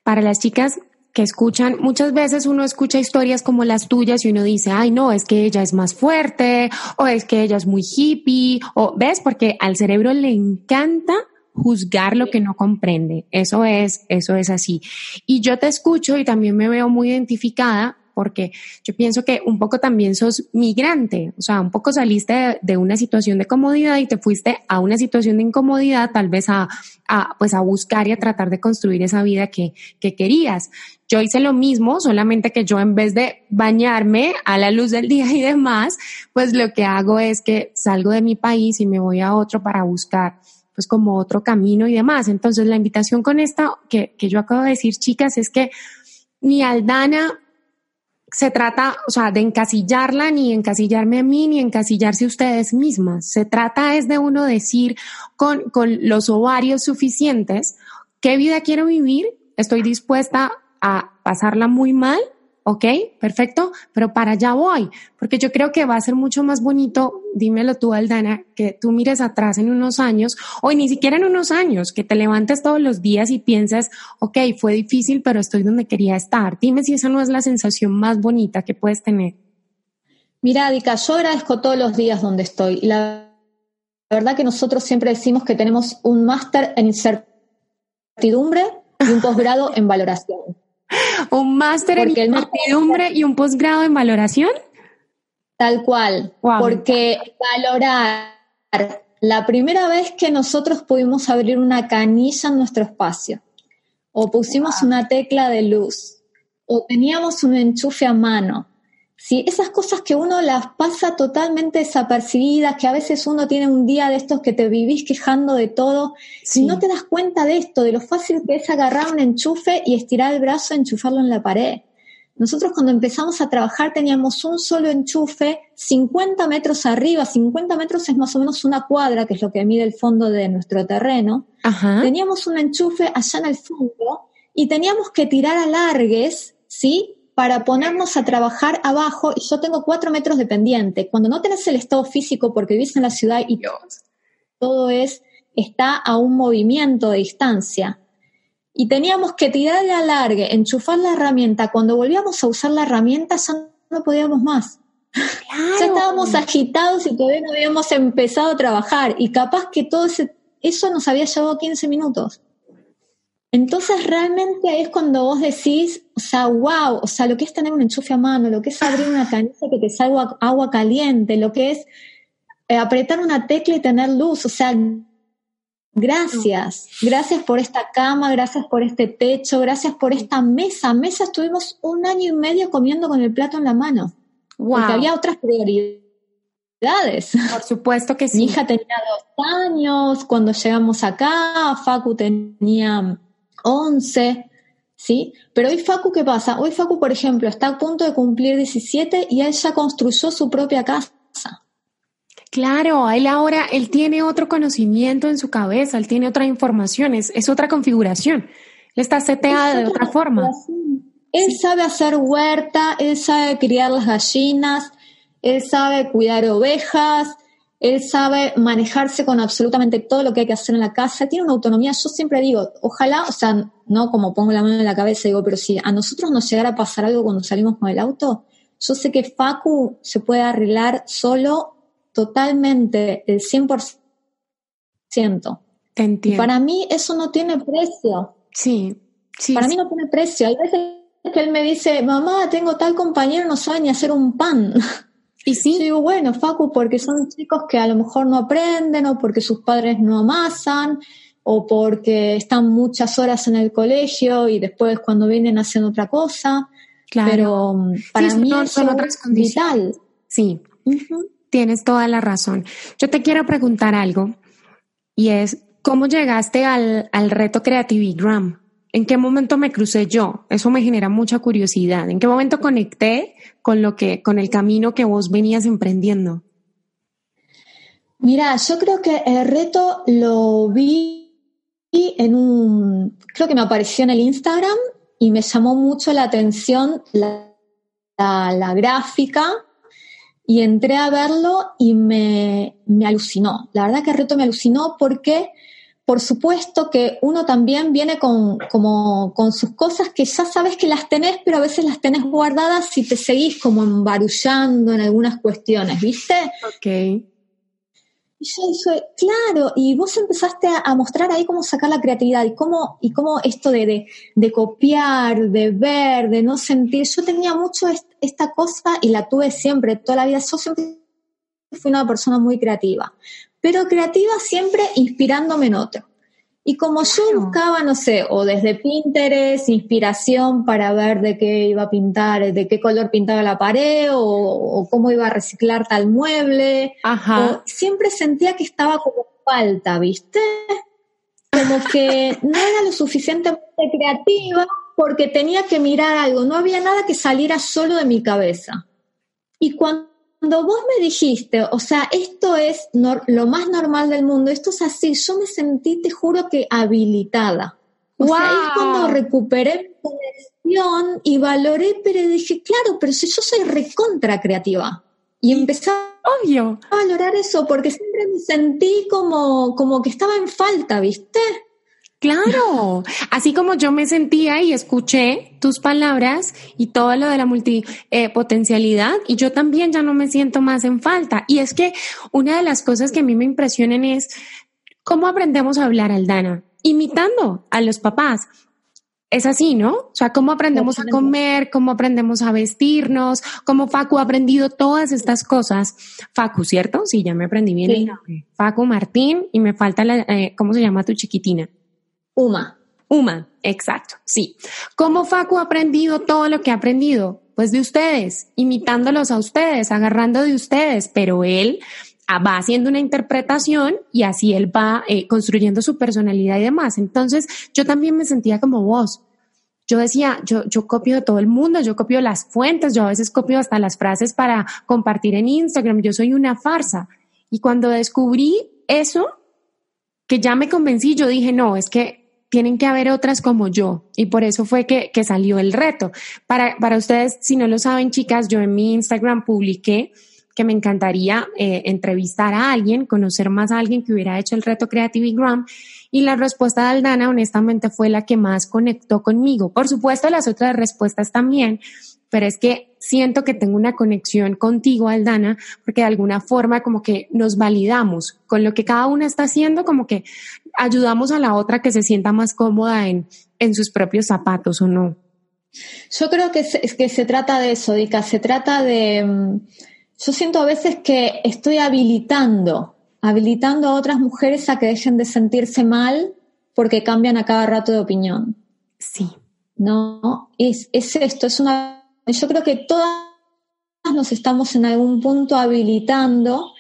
para las chicas que escuchan, muchas veces uno escucha historias como las tuyas y uno dice, ay no, es que ella es más fuerte o es que ella es muy hippie o ves, porque al cerebro le encanta juzgar lo que no comprende. Eso es, eso es así. Y yo te escucho y también me veo muy identificada porque yo pienso que un poco también sos migrante, o sea, un poco saliste de, una situación de comodidad y te fuiste a una situación de incomodidad, tal vez a, a, pues a buscar y a tratar de construir esa vida que, que querías. Yo hice lo mismo, solamente que yo en vez de bañarme a la luz del día y demás, pues lo que hago es que salgo de mi país y me voy a otro para buscar pues como otro camino y demás. Entonces la invitación con esta que, que yo acabo de decir, chicas, es que ni Aldana se trata, o sea, de encasillarla, ni encasillarme a mí, ni encasillarse ustedes mismas. Se trata es de uno decir con, con los ovarios suficientes, ¿qué vida quiero vivir? Estoy dispuesta a pasarla muy mal ¿ok? Perfecto, pero para allá voy, porque yo creo que va a ser mucho más bonito, dímelo tú, Aldana, que tú mires atrás en unos años, o ni siquiera en unos años, que te levantes todos los días y pienses, ok, fue difícil, pero estoy donde quería estar. Dime si esa no es la sensación más bonita que puedes tener. Mira, Dika, yo agradezco todos los días donde estoy. La verdad que nosotros siempre decimos que tenemos un máster en incertidumbre y un posgrado en valoración. un máster en incertidumbre y un posgrado en valoración. Tal cual, porque valorar la primera vez que nosotros pudimos abrir una canilla en nuestro espacio, o pusimos una tecla de luz, o teníamos un enchufe a mano, Sí, esas cosas que uno las pasa totalmente desapercibidas, que a veces uno tiene un día de estos que te vivís quejando de todo, si no te das cuenta de esto, de lo fácil que es agarrar un enchufe y estirar el brazo, enchufarlo en la pared. Nosotros cuando empezamos a trabajar teníamos un solo enchufe 50 metros arriba, 50 metros es más o menos una cuadra, que es lo que mide el fondo de nuestro terreno. Teníamos un enchufe allá en el fondo y teníamos que tirar alargues, ¿sí? Para ponernos a trabajar abajo y yo tengo cuatro metros de pendiente. Cuando no tenés el estado físico porque vivís en la ciudad y todo es, está a un movimiento de distancia. Y teníamos que tirar de alargue, enchufar la herramienta. Cuando volvíamos a usar la herramienta ya no podíamos más. ya estábamos agitados y todavía no habíamos empezado a trabajar. Y capaz que todo eso nos había llevado 15 minutos. Entonces realmente es cuando vos decís, o sea, wow, o sea, lo que es tener un enchufe a mano, lo que es abrir una canilla que te salga agua caliente, lo que es eh, apretar una tecla y tener luz, o sea, gracias, gracias por esta cama, gracias por este techo, gracias por esta mesa. Mesa estuvimos un año y medio comiendo con el plato en la mano, wow. porque había otras prioridades. Por supuesto que sí. Mi hija tenía dos años cuando llegamos acá, Facu tenía 11, ¿sí? Pero hoy Facu, ¿qué pasa? Hoy Facu, por ejemplo, está a punto de cumplir 17 y él ya construyó su propia casa. Claro, él ahora, él tiene otro conocimiento en su cabeza, él tiene otra información, es, otra configuración. Él está seteado de otra forma. Él sabe hacer huerta, él sabe criar las gallinas, él sabe cuidar ovejas, él sabe manejarse con absolutamente todo lo que hay que hacer en la casa, tiene una autonomía, yo siempre digo, ojalá, o sea, no como pongo la mano en la cabeza y digo, pero si a nosotros nos llegara a pasar algo cuando salimos con el auto, yo sé que Facu se puede arreglar solo totalmente, el 100%. Te entiendo. para mí eso no tiene precio. Sí, sí. Para mí no tiene precio. Hay veces que él me dice, mamá, tengo tal compañero, no sabe ni hacer un pan. Y sí, digo, bueno, Facu, porque son chicos que a lo mejor no aprenden o porque sus padres no amasan o porque están muchas horas en el colegio y después cuando vienen hacen otra cosa. Claro. Pero mm, para mí son, otras condiciones. Sí, tienes toda la razón. Yo te quiero preguntar algo y es, ¿cómo llegaste al, al reto Creativigram? ¿En qué momento me crucé yo? Eso me genera mucha curiosidad. ¿En qué momento conecté con lo que, con el camino que vos venías emprendiendo? Mira, yo creo que el reto lo vi en un, creo que me apareció en el Instagram y me llamó mucho la atención la, la, gráfica y entré a verlo y me, me alucinó. La verdad que el reto me alucinó porque por supuesto que uno también viene con, como, con sus cosas que ya sabes que las tenés, pero a veces las tenés guardadas si te seguís como embarullando en algunas cuestiones, ¿viste? Ok. Y yo dije, claro, y vos empezaste a, mostrar ahí cómo sacar la creatividad y cómo, y cómo esto de, de, de, copiar, de ver, de no sentir. Yo tenía mucho esta cosa y la tuve siempre, toda la vida. Yo siempre fui una persona muy creativa, pero creativa siempre inspirándome en otro. Y como yo buscaba, no sé, o desde Pinterest, inspiración para ver de qué iba a pintar, de qué color pintaba la pared, o, cómo iba a reciclar tal mueble, siempre sentía que estaba como falta, ¿viste? Como que no era lo suficientemente creativa porque tenía que mirar algo, no había nada que saliera solo de mi cabeza. Y cuando cuando vos me dijiste, o sea, esto es lo más normal del mundo, esto es así, yo me sentí, te juro que habilitada. O sea, es cuando recuperé mi conexión y valoré, pero dije, claro, pero si yo soy recontra creativa. Y empecé Obvio. a valorar eso, porque siempre me sentí como, como que estaba en falta, ¿viste? Claro, así como yo me sentía y escuché tus palabras y todo lo de la multipotencialidad, y yo también ya no me siento más en falta. Y es que una de las cosas que a mí me impresionan es cómo aprendemos a hablar Aldana, imitando a los papás. Es así, ¿no? O sea, cómo aprendemos a comer, cómo aprendemos a vestirnos, cómo Facu ha aprendido todas estas cosas. Facu, ¿cierto? Sí, ya me aprendí bien Facu Martín y me falta la, eh, ¿cómo se llama tu chiquitina? Uma. Uma, exacto, sí. ¿Cómo Facu ha aprendido todo lo que ha aprendido? Pues de ustedes, imitándolos a ustedes, agarrando de ustedes, pero él va haciendo una interpretación y así él va eh, construyendo su personalidad y demás. Entonces yo también me sentía como vos. Yo decía, yo, yo copio de todo el mundo, yo copio las fuentes, yo a veces copio hasta las frases para compartir en Instagram, yo soy una farsa. Y cuando descubrí eso, que ya me convencí, yo dije, no, es que tienen que haber otras como yo. Y por eso fue que, que salió el reto. Para, para ustedes, si no lo saben, chicas, yo en mi Instagram publiqué que me encantaría eh, entrevistar a alguien, conocer más a alguien que hubiera hecho el reto Creativigram. Y la respuesta de Aldana, honestamente, fue la que más conectó conmigo. Por supuesto, las otras respuestas también, pero es que siento que tengo una conexión contigo, Aldana, porque de alguna forma como que nos validamos con lo que cada una está haciendo, como que ayudamos a la otra que se sienta más cómoda en, en sus propios zapatos o no. Yo creo que se, que se trata de eso, Dika, se trata de... Mm, yo siento a veces que estoy habilitando, habilitando a otras mujeres a que dejen de sentirse mal porque cambian a cada rato de opinión. Sí. No, es, es esto, es una yo creo que todas nos estamos en algún punto habilitando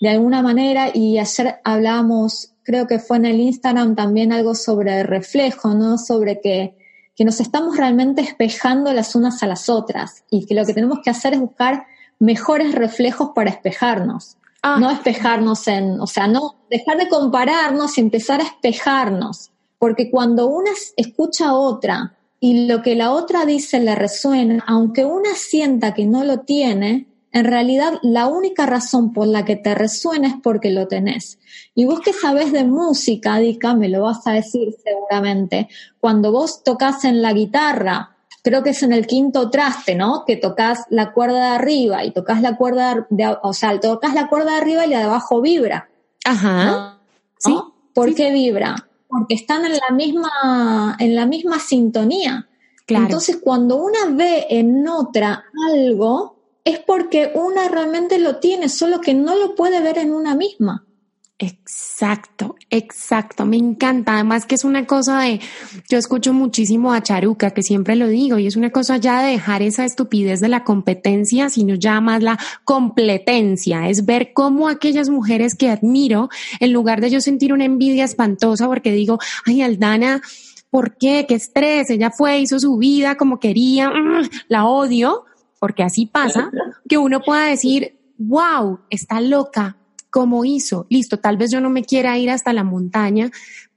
de alguna manera y ayer hablábamos, creo que fue en el Instagram también algo sobre el reflejo, ¿no? Sobre que, que nos estamos realmente espejando las unas a las otras y que lo que tenemos que hacer es buscar mejores reflejos para espejarnos. Ah. No espejarnos en, o sea, no dejar de compararnos y empezar a espejarnos. Porque cuando una escucha a otra y lo que la otra dice le resuena, aunque una sienta que no lo tiene, en realidad la única razón por la que te resuena es porque lo tenés. Y vos que sabés de música, Dika, me lo vas a decir seguramente, cuando vos tocas en la guitarra, creo que es en el quinto traste, ¿no? Que tocas la cuerda de arriba y tocas la cuerda de, o sea, tocas la cuerda de arriba y la de abajo vibra. Ajá. ¿Sí? ¿Por qué vibra? Porque están en la misma, en la misma sintonía. Entonces, cuando una ve en otra algo, es porque una realmente lo tiene, solo que no lo puede ver en una misma. Exacto, exacto, me encanta. Además que es una cosa de, yo escucho muchísimo a Charuca, que siempre lo digo, y es una cosa ya de dejar esa estupidez de la competencia, sino ya más la completencia, es ver cómo aquellas mujeres que admiro, en lugar de yo sentir una envidia espantosa porque digo, ay, Aldana, ¿por qué? ¿Qué estrés? Ella fue, hizo su vida como quería, mm, la odio, porque así pasa, que uno pueda decir, wow, está loca, cómo hizo. Listo, tal vez yo no me quiera ir hasta la montaña,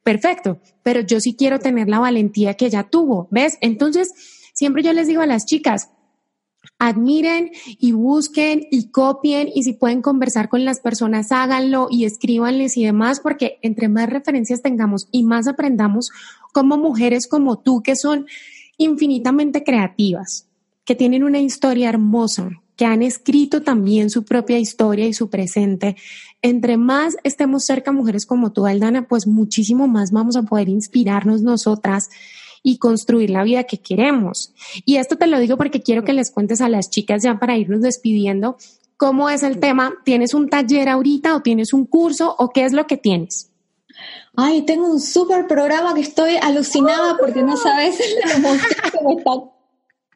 perfecto, pero yo sí quiero tener la valentía que ella tuvo, ¿ves? Entonces, siempre yo les digo a las chicas, admiren y busquen y copien y si pueden conversar con las personas, háganlo y escríbanles y demás, porque entre más referencias tengamos y más aprendamos como mujeres como tú, que son infinitamente creativas, que tienen una historia hermosa, que han escrito también su propia historia y su presente. Entre más estemos cerca mujeres como tú, Aldana, pues muchísimo más vamos a poder inspirarnos nosotras y construir la vida que queremos. Y esto te lo digo porque quiero que les cuentes a las chicas ya para irnos despidiendo cómo es el tema. ¿Tienes un taller ahorita o tienes un curso o qué es lo que tienes? Ay, tengo un súper programa que estoy alucinada porque no sabes la que me está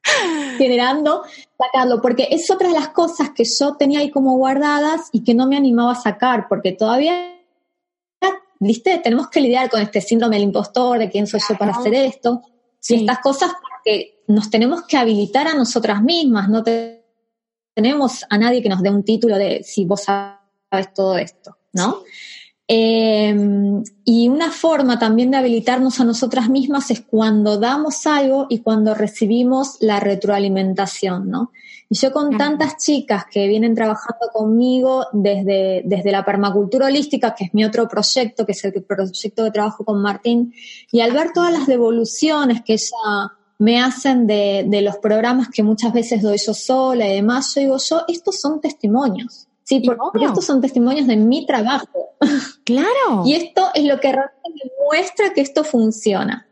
generando sacarlo, porque es otra de las cosas que yo tenía ahí como guardadas y que no me animaba a sacar, porque todavía, viste, tenemos que lidiar con este síndrome del impostor, de quién soy yo para hacer esto, y estas cosas porque nos tenemos que habilitar a nosotras mismas, no tenemos a nadie que nos dé un título de si vos sabes todo esto, ¿no? Em, y una forma también de habilitarnos a nosotras mismas es cuando damos algo y cuando recibimos la retroalimentación, ¿no? Y yo con tantas chicas que vienen trabajando conmigo desde, desde la permacultura holística, que es mi otro proyecto, que es el proyecto de trabajo con Martín, y al ver todas las devoluciones que ella me hacen de, de los programas que muchas veces doy yo sola y demás, yo digo yo, estos son testimonios. Sí, porque estos son testimonios de mi trabajo. Claro. y esto es lo que realmente muestra que esto funciona.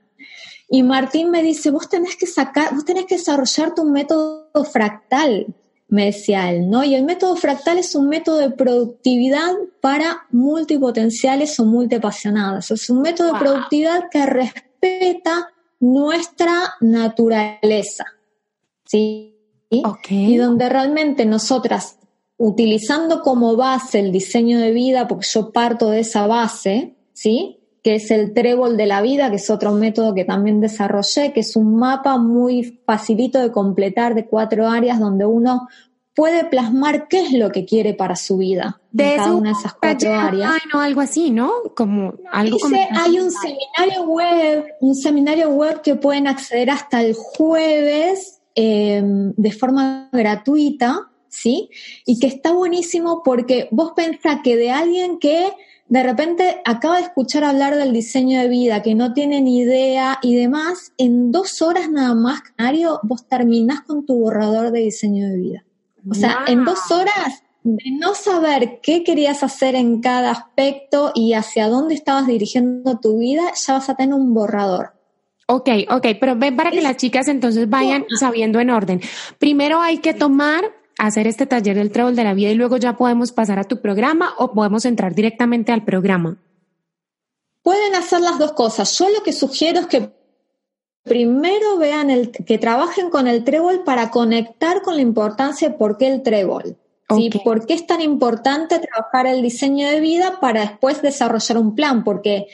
Y Martín me dice, vos tenés que sacar, vos tenés que desarrollar tu método fractal, me decía él, ¿no? Y el método fractal es un método de productividad para multipotenciales o multiapasionadas. Es un método de productividad que respeta nuestra naturaleza, ¿sí? Y donde realmente nosotras utilizando como base el diseño de vida, porque yo parto de esa base, ¿sí? Que es el trébol de la vida, que es otro método que también desarrollé, que es un mapa muy facilito de completar de cuatro áreas donde uno puede plasmar qué es lo que quiere para su vida de cada una de esas cuatro áreas. no, algo así, ¿no? Como algo hay un seminario web, un seminario web que pueden acceder hasta el jueves eh, de forma gratuita, ¿sí? Y que está buenísimo porque vos pensás que de alguien que de repente acaba de escuchar hablar del diseño de vida, que no tiene ni idea y demás, en dos horas nada más, Mario, vos terminás con tu borrador de diseño de vida. O sea, en dos horas de no saber qué querías hacer en cada aspecto y hacia dónde estabas dirigiendo tu vida, ya vas a tener un borrador. Ok, ok, pero ven para que las chicas entonces vayan sabiendo en orden. Primero hay que tomar hacer este taller del trébol de la vida y luego ya podemos pasar a tu programa o podemos entrar directamente al programa? Pueden hacer las dos cosas. Yo lo que sugiero es que primero vean el, que trabajen con el trébol para conectar con la importancia de por qué el trébol. ¿sí? ¿Por qué es tan importante trabajar el diseño de vida para después desarrollar un plan? Porque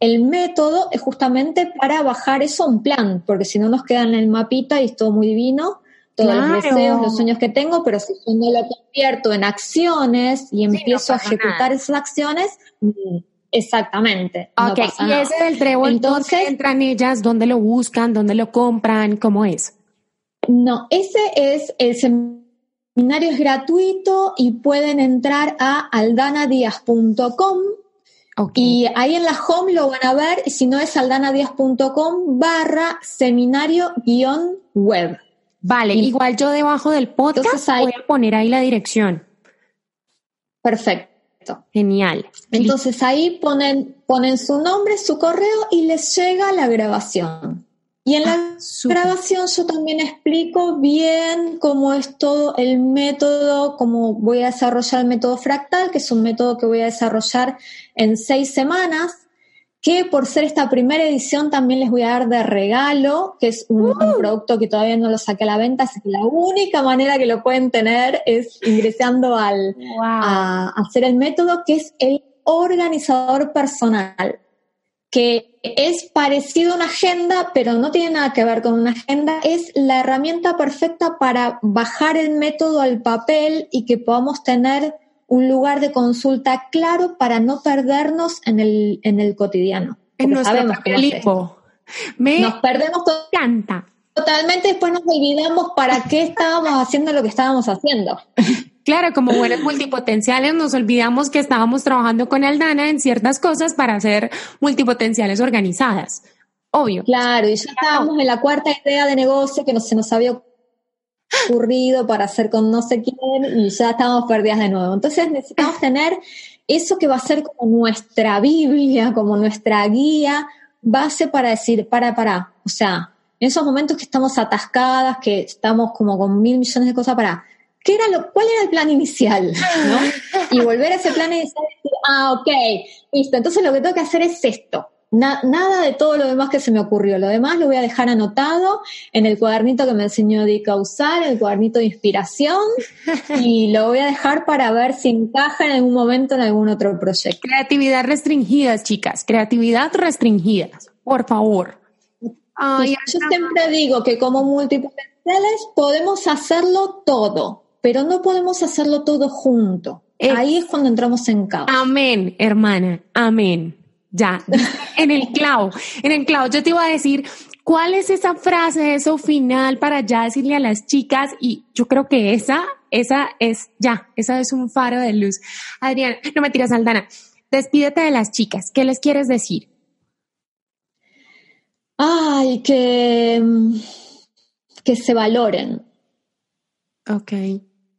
el método es justamente para bajar eso a un plan, porque si no nos queda en el mapita y es todo muy divino, todos los deseos, los sueños que tengo, pero si yo no lo convierto en acciones y empiezo a ejecutar esas acciones, mm, exactamente. Ok, y ese del trébol, entonces entran ellas? ¿Dónde lo buscan? ¿Dónde lo compran? ¿Cómo es? No, ese es el seminario es gratuito y pueden entrar a aldanadias.com Y ahí en la home lo van a ver, si no es aldanadias.com barra seminario guion web. Vale, igual yo debajo del podcast voy a poner ahí la dirección. Perfecto. Genial. Entonces ahí ponen, ponen su nombre, su correo y les llega la grabación. Y en la ah, grabación yo también explico bien cómo es todo el método, cómo voy a desarrollar el método fractal, que es un método que voy a desarrollar en seis semanas que por ser esta primera edición también les voy a dar de regalo, que es un, uh. producto que todavía no lo saqué a la venta, así que la única manera que lo pueden tener es ingresando al, a, hacer el método, que es el organizador personal, que es parecido a una agenda, pero no tiene nada que ver con una agenda, es la herramienta perfecta para bajar el método al papel y que podamos tener un lugar de consulta claro para no perdernos en el, en el cotidiano. En sabemos cómo Me nos perdemos encanta. totalmente, después nos olvidamos para qué estábamos haciendo lo que estábamos haciendo. Claro, como buenos multipotenciales nos olvidamos que estábamos trabajando con Aldana en ciertas cosas para hacer multipotenciales organizadas. Obvio. Claro, y ya estábamos en la cuarta idea de negocio que no, se nos había ocurrido para hacer con no sé quién y ya estamos perdidas de nuevo. Entonces necesitamos tener eso que va a ser como nuestra Biblia, como nuestra guía, base para decir, para, para, o sea, en esos momentos que estamos atascadas, que estamos como con mil millones de cosas para, ¿qué era lo, ¿cuál era el plan inicial? Y volver a ese plan inicial y decir, ah, ok, listo, entonces lo que tengo que hacer es esto nada de todo lo demás que se me ocurrió. Lo demás lo voy a dejar anotado en el cuadernito que me enseñó Dick a usar, el cuadernito de inspiración, y lo voy a dejar para ver si encaja en algún momento en algún otro proyecto. Creatividad restringida, chicas. Creatividad restringida. Por favor. yo siempre digo que como multipotenciales podemos hacerlo todo, pero no podemos hacerlo todo junto. Ahí es cuando entramos en caos. Amén, hermana. Amén. Ya, en el clavo, en el clavo. Yo te iba a decir, ¿cuál es esa frase, eso final para ya decirle a las chicas? Y yo creo que esa, esa es ya, esa es un faro de luz. Adrián, no me tiras, Aldana. Despídete de las chicas. ¿Qué les quieres decir? Ay, que, que se valoren. Ok.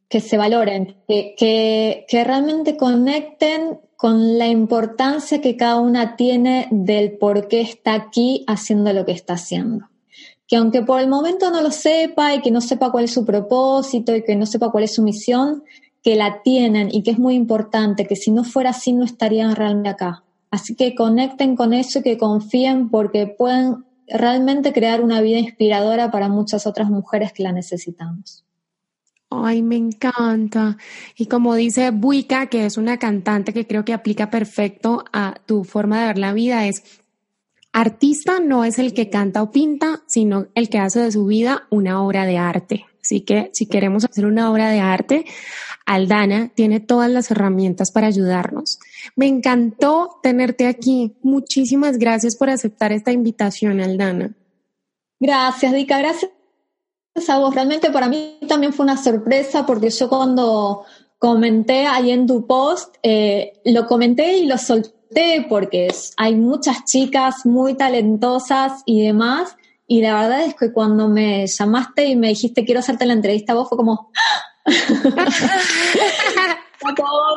Que se valoren, que, que, que realmente conecten con la importancia que cada una tiene del por qué está aquí haciendo lo que está haciendo. Que aunque por el momento no lo sepa y que no sepa cuál es su propósito y que no sepa cuál es su misión, que la tienen y que es muy importante, que si no fuera así no estarían realmente acá. Así que conecten con eso y que confíen porque pueden realmente crear una vida inspiradora para muchas otras mujeres que la necesitamos. Ay, me encanta. Y como dice Buica, que es una cantante que creo que aplica perfecto a tu forma de ver la vida, es artista no es el que canta o pinta, sino el que hace de su vida una obra de arte. Así que si queremos hacer una obra de arte, Aldana tiene todas las herramientas para ayudarnos. Me encantó tenerte aquí. Muchísimas gracias por aceptar esta invitación, Aldana. Gracias, Dica. Gracias a vos. Realmente para mí también fue una sorpresa porque yo cuando comenté ahí en tu post, eh, lo comenté y lo solté porque hay muchas chicas muy talentosas y demás. Y la verdad es que cuando me llamaste y me dijiste quiero hacerte la entrevista, vos fue como...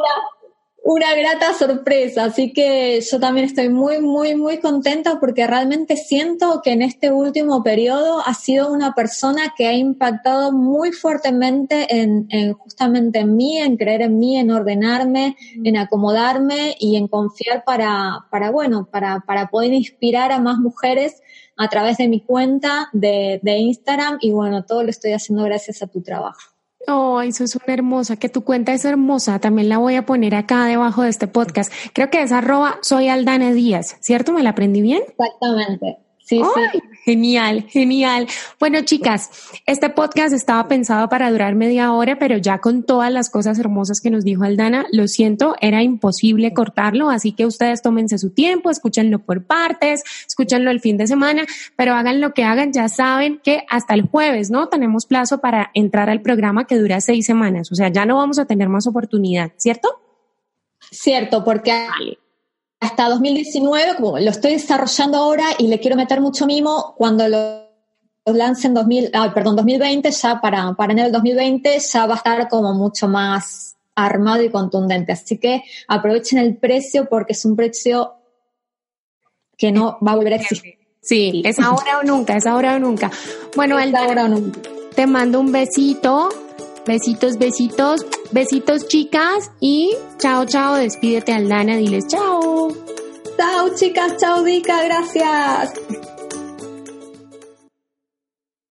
una grata sorpresa, así que yo también estoy muy, muy, muy contenta porque realmente siento que en este último periodo ha sido una persona que ha impactado muy fuertemente en, justamente en mí, en creer en mí, en ordenarme, en acomodarme y en confiar para, para bueno, para, para poder inspirar a más mujeres a través de mi cuenta de Instagram y bueno, todo lo estoy haciendo gracias a tu trabajo. Oh, eso es una hermosa, que tu cuenta es hermosa, también la voy a poner acá debajo de este podcast. Creo que es arroba soy Aldana Díaz, ¿cierto? ¿Me la aprendí bien? Exactamente. Sí, sí. Genial, genial. Bueno, chicas, este podcast estaba pensado para durar media hora, pero ya con todas las cosas hermosas que nos dijo Aldana, lo siento, era imposible cortarlo, así que ustedes tómense su tiempo, escúchenlo por partes, escúchenlo el fin de semana, pero hagan lo que hagan, ya saben que hasta el jueves, ¿no? Tenemos plazo para entrar al programa que dura seis semanas, o sea, ya no vamos a tener más oportunidad, ¿cierto? Cierto, porque hasta 2019, como lo estoy desarrollando ahora y le quiero meter mucho mimo, cuando lo lance en 2000, ah, perdón, 2020, ya para, para enero del 2020, ya va a estar como mucho más armado y contundente. Así que aprovechen el precio porque es un precio que no va a volver a existir. Sí, es ahora o nunca, es ahora o nunca. Bueno, ahora o nunca. te mando un besito, besitos, besitos. Besitos chicas y chao, chao, despídete Aldana, diles chao. Chao chicas, chao Vika, gracias.